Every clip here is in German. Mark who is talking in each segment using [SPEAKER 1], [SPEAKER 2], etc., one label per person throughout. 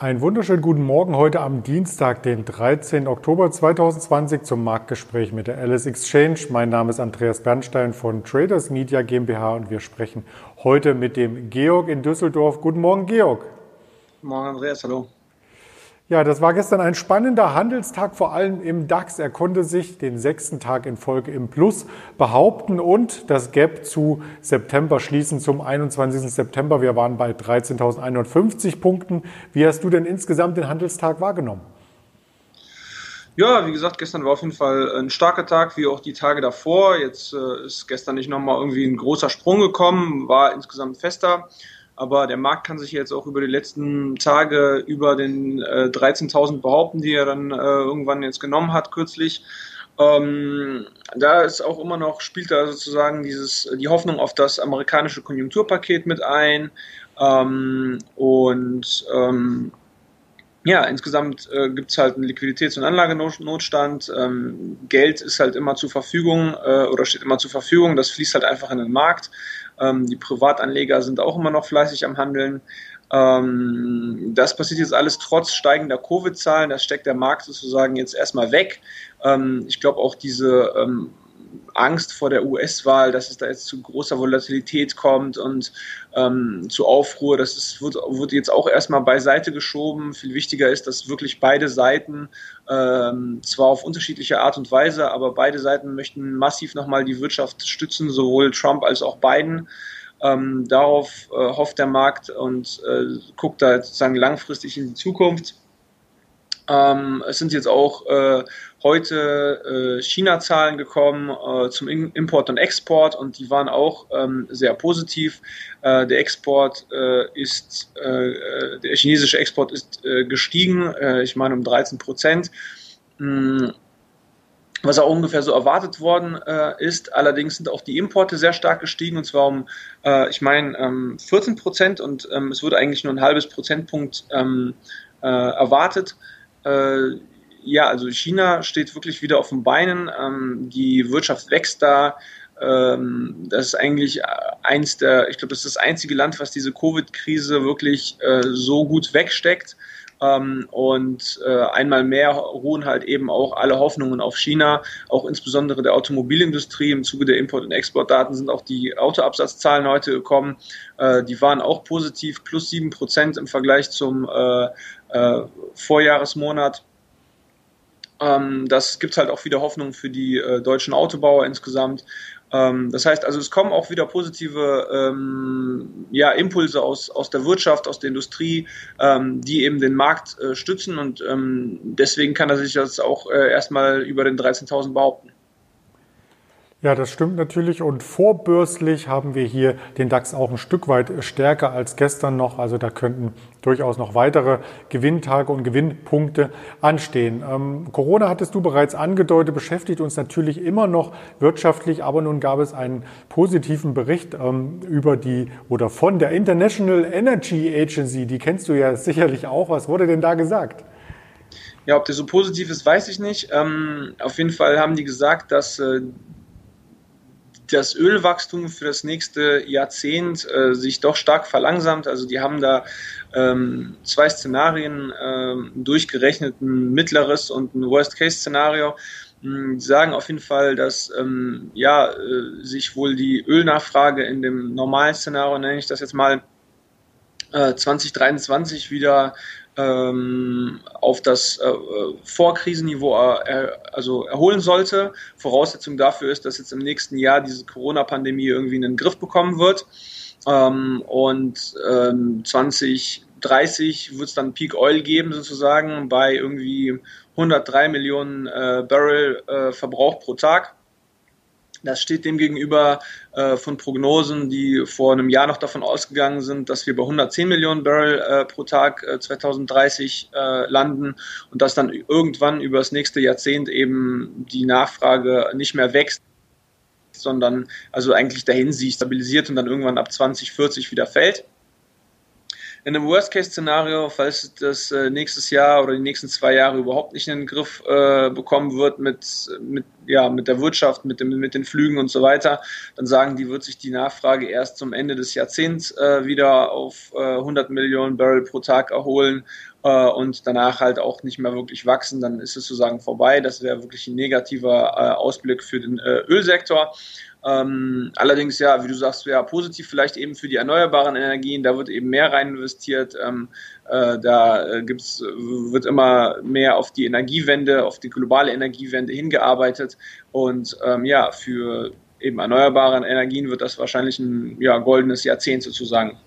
[SPEAKER 1] Einen wunderschönen guten Morgen heute am Dienstag, den 13. Oktober 2020 zum Marktgespräch mit der Alice Exchange. Mein Name ist Andreas Bernstein von Traders Media GmbH und wir sprechen heute mit dem Georg in Düsseldorf. Guten Morgen, Georg.
[SPEAKER 2] Guten Morgen, Andreas. Hallo.
[SPEAKER 1] Ja, das war gestern ein spannender Handelstag, vor allem im DAX. Er konnte sich den sechsten Tag in Folge im Plus behaupten und das Gap zu September schließen zum 21. September. Wir waren bei 13.150 Punkten. Wie hast du denn insgesamt den Handelstag wahrgenommen?
[SPEAKER 2] Ja, wie gesagt, gestern war auf jeden Fall ein starker Tag, wie auch die Tage davor. Jetzt äh, ist gestern nicht nochmal irgendwie ein großer Sprung gekommen, war insgesamt fester aber der Markt kann sich jetzt auch über die letzten Tage über den äh, 13.000 behaupten, die er dann äh, irgendwann jetzt genommen hat kürzlich. Ähm, da ist auch immer noch, spielt da sozusagen dieses, die Hoffnung auf das amerikanische Konjunkturpaket mit ein. Ähm, und ähm, ja, insgesamt äh, gibt es halt einen Liquiditäts- und Anlagenotstand. Ähm, Geld ist halt immer zur Verfügung äh, oder steht immer zur Verfügung. Das fließt halt einfach in den Markt. Ähm, die Privatanleger sind auch immer noch fleißig am Handeln. Ähm, das passiert jetzt alles trotz steigender Covid-Zahlen. Das steckt der Markt sozusagen jetzt erstmal weg. Ähm, ich glaube auch diese ähm, Angst vor der US-Wahl, dass es da jetzt zu großer Volatilität kommt und ähm, zu Aufruhr. Das ist, wird, wird jetzt auch erstmal beiseite geschoben. Viel wichtiger ist, dass wirklich beide Seiten, ähm, zwar auf unterschiedliche Art und Weise, aber beide Seiten möchten massiv nochmal die Wirtschaft stützen, sowohl Trump als auch Biden. Ähm, darauf äh, hofft der Markt und äh, guckt da sozusagen langfristig in die Zukunft. Ähm, es sind jetzt auch äh, heute äh, China-Zahlen gekommen äh, zum In Import und Export und die waren auch ähm, sehr positiv. Äh, der Export äh, ist, äh, der chinesische Export ist gestiegen, ich meine um 13 Prozent. Mm, was auch ungefähr so erwartet worden äh, ist. Allerdings sind auch die Importe sehr stark gestiegen und zwar um, äh, ich meine, ähm, 14 Prozent und ähm, es wurde eigentlich nur ein halbes Prozentpunkt ähm, äh, erwartet. Äh, ja, also China steht wirklich wieder auf den Beinen. Ähm, die Wirtschaft wächst da. Ähm, das ist eigentlich eins der, ich glaube, das ist das einzige Land, was diese Covid-Krise wirklich äh, so gut wegsteckt. Ähm, und äh, einmal mehr ruhen halt eben auch alle Hoffnungen auf China, auch insbesondere der Automobilindustrie. Im Zuge der Import- und Exportdaten sind auch die Autoabsatzzahlen heute gekommen. Äh, die waren auch positiv, plus sieben Prozent im Vergleich zum äh, äh, Vorjahresmonat. Ähm, das gibt halt auch wieder Hoffnung für die äh, deutschen Autobauer insgesamt. Ähm, das heißt also, es kommen auch wieder positive ähm, ja, Impulse aus, aus der Wirtschaft, aus der Industrie, ähm, die eben den Markt äh, stützen und ähm, deswegen kann er sich das auch äh, erstmal über den 13.000 behaupten.
[SPEAKER 1] Ja, das stimmt natürlich. Und vorbörslich haben wir hier den DAX auch ein Stück weit stärker als gestern noch. Also da könnten durchaus noch weitere Gewinntage und Gewinnpunkte anstehen. Ähm, Corona hattest du bereits angedeutet, beschäftigt uns natürlich immer noch wirtschaftlich. Aber nun gab es einen positiven Bericht ähm, über die oder von der International Energy Agency. Die kennst du ja sicherlich auch. Was wurde denn da gesagt?
[SPEAKER 2] Ja, ob der so positiv ist, weiß ich nicht. Ähm, auf jeden Fall haben die gesagt, dass äh, das Ölwachstum für das nächste Jahrzehnt äh, sich doch stark verlangsamt. Also die haben da ähm, zwei Szenarien ähm, durchgerechnet, ein mittleres und ein Worst-Case-Szenario. Hm, die sagen auf jeden Fall, dass ähm, ja, äh, sich wohl die Ölnachfrage in dem normalen Szenario, nenne ich das jetzt mal, äh, 2023 wieder ähm, auf das äh, Vorkrisenniveau er, also erholen sollte. Voraussetzung dafür ist, dass jetzt im nächsten Jahr diese Corona-Pandemie irgendwie in den Griff bekommen wird. Ähm, und ähm, 2030 wird es dann Peak Oil geben, sozusagen, bei irgendwie 103 Millionen äh, Barrel äh, Verbrauch pro Tag. Das steht dem gegenüber äh, von Prognosen, die vor einem Jahr noch davon ausgegangen sind, dass wir bei 110 Millionen Barrel äh, pro Tag äh, 2030 äh, landen und dass dann irgendwann über das nächste Jahrzehnt eben die Nachfrage nicht mehr wächst, sondern also eigentlich dahin sich stabilisiert und dann irgendwann ab 2040 wieder fällt. In einem Worst-Case-Szenario, falls das äh, nächstes Jahr oder die nächsten zwei Jahre überhaupt nicht in den Griff äh, bekommen wird mit, mit, ja, mit der Wirtschaft, mit, dem, mit den Flügen und so weiter, dann sagen die, wird sich die Nachfrage erst zum Ende des Jahrzehnts äh, wieder auf äh, 100 Millionen Barrel pro Tag erholen äh, und danach halt auch nicht mehr wirklich wachsen, dann ist es sozusagen vorbei. Das wäre wirklich ein negativer äh, Ausblick für den äh, Ölsektor. Ähm, allerdings ja, wie du sagst, ja positiv vielleicht eben für die erneuerbaren Energien. Da wird eben mehr rein investiert. Ähm, äh, da äh, gibt's, wird immer mehr auf die Energiewende, auf die globale Energiewende hingearbeitet. Und ähm, ja, für eben erneuerbare Energien wird das wahrscheinlich ein ja, goldenes Jahrzehnt sozusagen.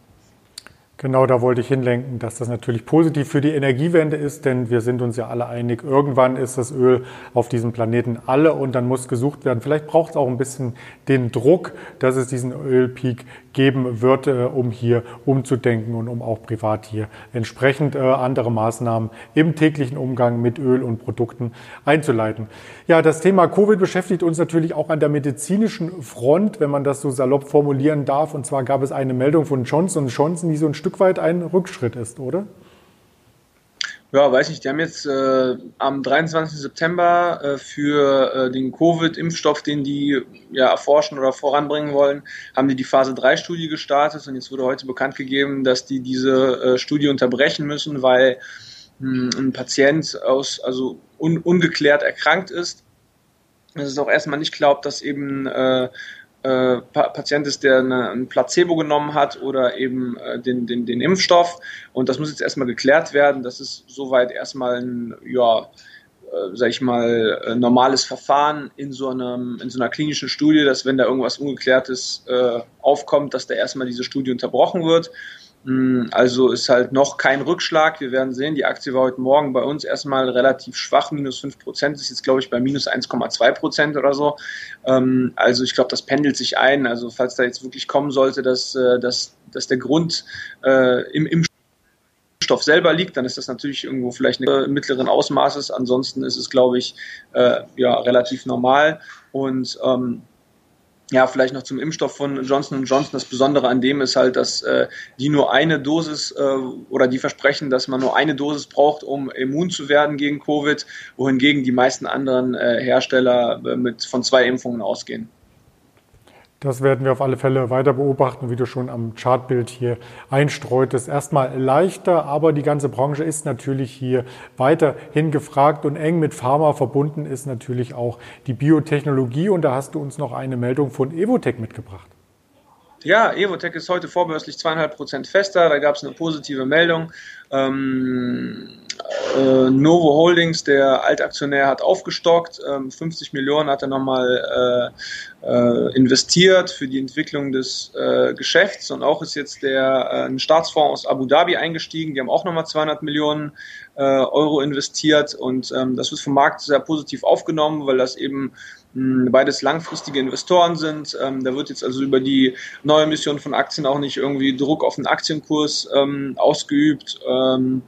[SPEAKER 1] Genau, da wollte ich hinlenken, dass das natürlich positiv für die Energiewende ist, denn wir sind uns ja alle einig, irgendwann ist das Öl auf diesem Planeten alle und dann muss gesucht werden. Vielleicht braucht es auch ein bisschen den Druck, dass es diesen Ölpeak geben wird, äh, um hier umzudenken und um auch privat hier entsprechend äh, andere Maßnahmen im täglichen Umgang mit Öl und Produkten einzuleiten. Ja, das Thema Covid beschäftigt uns natürlich auch an der medizinischen Front, wenn man das so salopp formulieren darf. Und zwar gab es eine Meldung von Johnson Johnson, die so ein Stück weit ein Rückschritt ist, oder?
[SPEAKER 2] Ja, weiß nicht. Die haben jetzt äh, am 23. September äh, für äh, den Covid-Impfstoff, den die ja erforschen oder voranbringen wollen, haben die die Phase 3-Studie gestartet und jetzt wurde heute bekannt gegeben, dass die diese äh, Studie unterbrechen müssen, weil mh, hm, ein Patient aus also un ungeklärt erkrankt ist. Es ist auch erstmal nicht glaubt, dass eben äh, äh, Patient ist, der eine, ein Placebo genommen hat oder eben äh, den, den, den Impfstoff. Und das muss jetzt erstmal geklärt werden. Das ist soweit erstmal ein, ja, äh, sag ich mal, äh, normales Verfahren in so, einem, in so einer klinischen Studie, dass wenn da irgendwas Ungeklärtes äh, aufkommt, dass da erstmal diese Studie unterbrochen wird. Hm, also ist halt noch kein Rückschlag. Wir werden sehen, die Aktie war heute Morgen bei uns erstmal relativ schwach, minus 5 Prozent, ist jetzt glaube ich bei minus 1,2 Prozent oder so. Ähm, also ich glaube, das pendelt sich ein. Also falls da jetzt wirklich kommen sollte, dass, äh, dass, dass der Grund äh, im, im Stoff selber liegt, dann ist das natürlich irgendwo vielleicht eine mittleren Ausmaßes. Ansonsten ist es, glaube ich, äh, ja, relativ normal. Und ähm, ja, vielleicht noch zum Impfstoff von Johnson Johnson. Das Besondere an dem ist halt, dass äh, die nur eine Dosis äh, oder die versprechen, dass man nur eine Dosis braucht, um immun zu werden gegen Covid, wohingegen die meisten anderen äh, Hersteller äh, mit von zwei Impfungen ausgehen.
[SPEAKER 1] Das werden wir auf alle Fälle weiter beobachten, wie du schon am Chartbild hier einstreutest. Erstmal leichter, aber die ganze Branche ist natürlich hier weiterhin gefragt und eng mit Pharma verbunden ist natürlich auch die Biotechnologie. Und da hast du uns noch eine Meldung von Evotech mitgebracht.
[SPEAKER 2] Ja, Evotech ist heute vorbörslich zweieinhalb Prozent fester. Da gab es eine positive Meldung. Ähm, äh, Novo Holdings, der Altaktionär, hat aufgestockt. Ähm, 50 Millionen hat er nochmal äh, äh, investiert für die Entwicklung des äh, Geschäfts. Und auch ist jetzt der äh, ein Staatsfonds aus Abu Dhabi eingestiegen. Die haben auch nochmal 200 Millionen äh, Euro investiert. Und ähm, das wird vom Markt sehr positiv aufgenommen, weil das eben beides langfristige Investoren sind. Ähm, da wird jetzt also über die neue Mission von Aktien auch nicht irgendwie Druck auf den Aktienkurs ähm, ausgeübt. Ähm,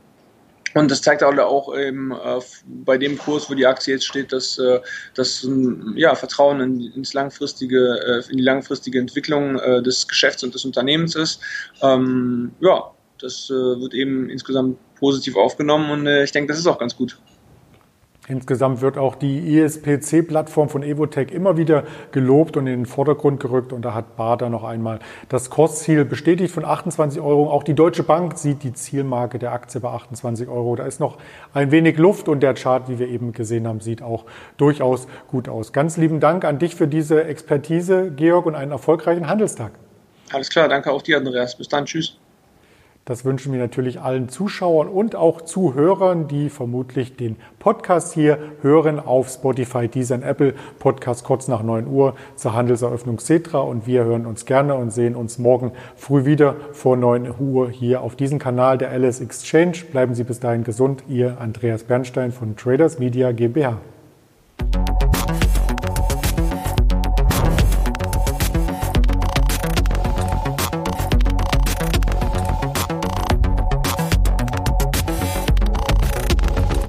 [SPEAKER 2] und das zeigt auch eben äh, bei dem Kurs, wo die Aktie jetzt steht, dass äh, das ja, Vertrauen in, ins langfristige, äh, in die langfristige Entwicklung äh, des Geschäfts und des Unternehmens ist. Ähm, ja, das äh, wird eben insgesamt positiv aufgenommen und äh, ich denke, das ist auch ganz gut.
[SPEAKER 1] Insgesamt wird auch die ISPC-Plattform von Evotech immer wieder gelobt und in den Vordergrund gerückt. Und da hat Bader noch einmal das Kursziel bestätigt von 28 Euro. Auch die Deutsche Bank sieht die Zielmarke der Aktie bei 28 Euro. Da ist noch ein wenig Luft und der Chart, wie wir eben gesehen haben, sieht auch durchaus gut aus. Ganz lieben Dank an dich für diese Expertise, Georg, und einen erfolgreichen Handelstag.
[SPEAKER 2] Alles klar, danke auch dir, Andreas. Bis dann, tschüss.
[SPEAKER 1] Das wünschen wir natürlich allen Zuschauern und auch Zuhörern, die vermutlich den Podcast hier hören auf Spotify, Deezer und Apple. Podcast kurz nach 9 Uhr zur Handelseröffnung Cetra und wir hören uns gerne und sehen uns morgen früh wieder vor 9 Uhr hier auf diesem Kanal der LS Exchange. Bleiben Sie bis dahin gesund. Ihr Andreas Bernstein von Traders Media GmbH.